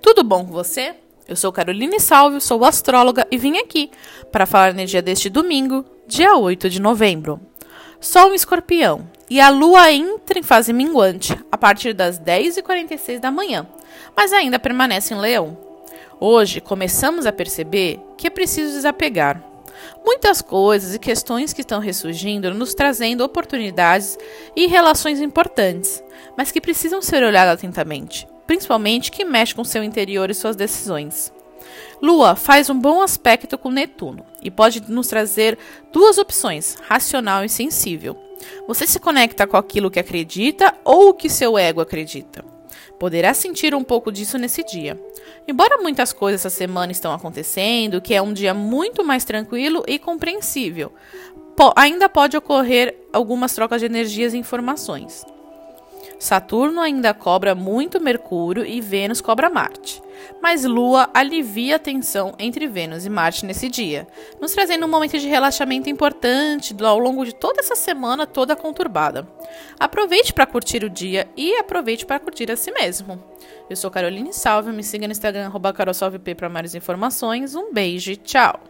Tudo bom com você? Eu sou Caroline Salve, sou astróloga e vim aqui para falar a energia deste domingo, dia 8 de novembro. Sol em escorpião e a lua entra em fase minguante a partir das 10h46 da manhã, mas ainda permanece em leão. Hoje começamos a perceber que é preciso desapegar. Muitas coisas e questões que estão ressurgindo nos trazendo oportunidades e relações importantes, mas que precisam ser olhadas atentamente principalmente que mexe com seu interior e suas decisões. Lua faz um bom aspecto com Netuno e pode nos trazer duas opções, racional e sensível. Você se conecta com aquilo que acredita ou o que seu ego acredita. Poderá sentir um pouco disso nesse dia. Embora muitas coisas essa semana estão acontecendo, que é um dia muito mais tranquilo e compreensível, po ainda pode ocorrer algumas trocas de energias e informações. Saturno ainda cobra muito Mercúrio e Vênus cobra Marte. Mas Lua alivia a tensão entre Vênus e Marte nesse dia, nos trazendo um momento de relaxamento importante ao longo de toda essa semana toda conturbada. Aproveite para curtir o dia e aproveite para curtir a si mesmo. Eu sou Caroline Salve, me siga no Instagram, carolsalvep para mais informações. Um beijo e tchau!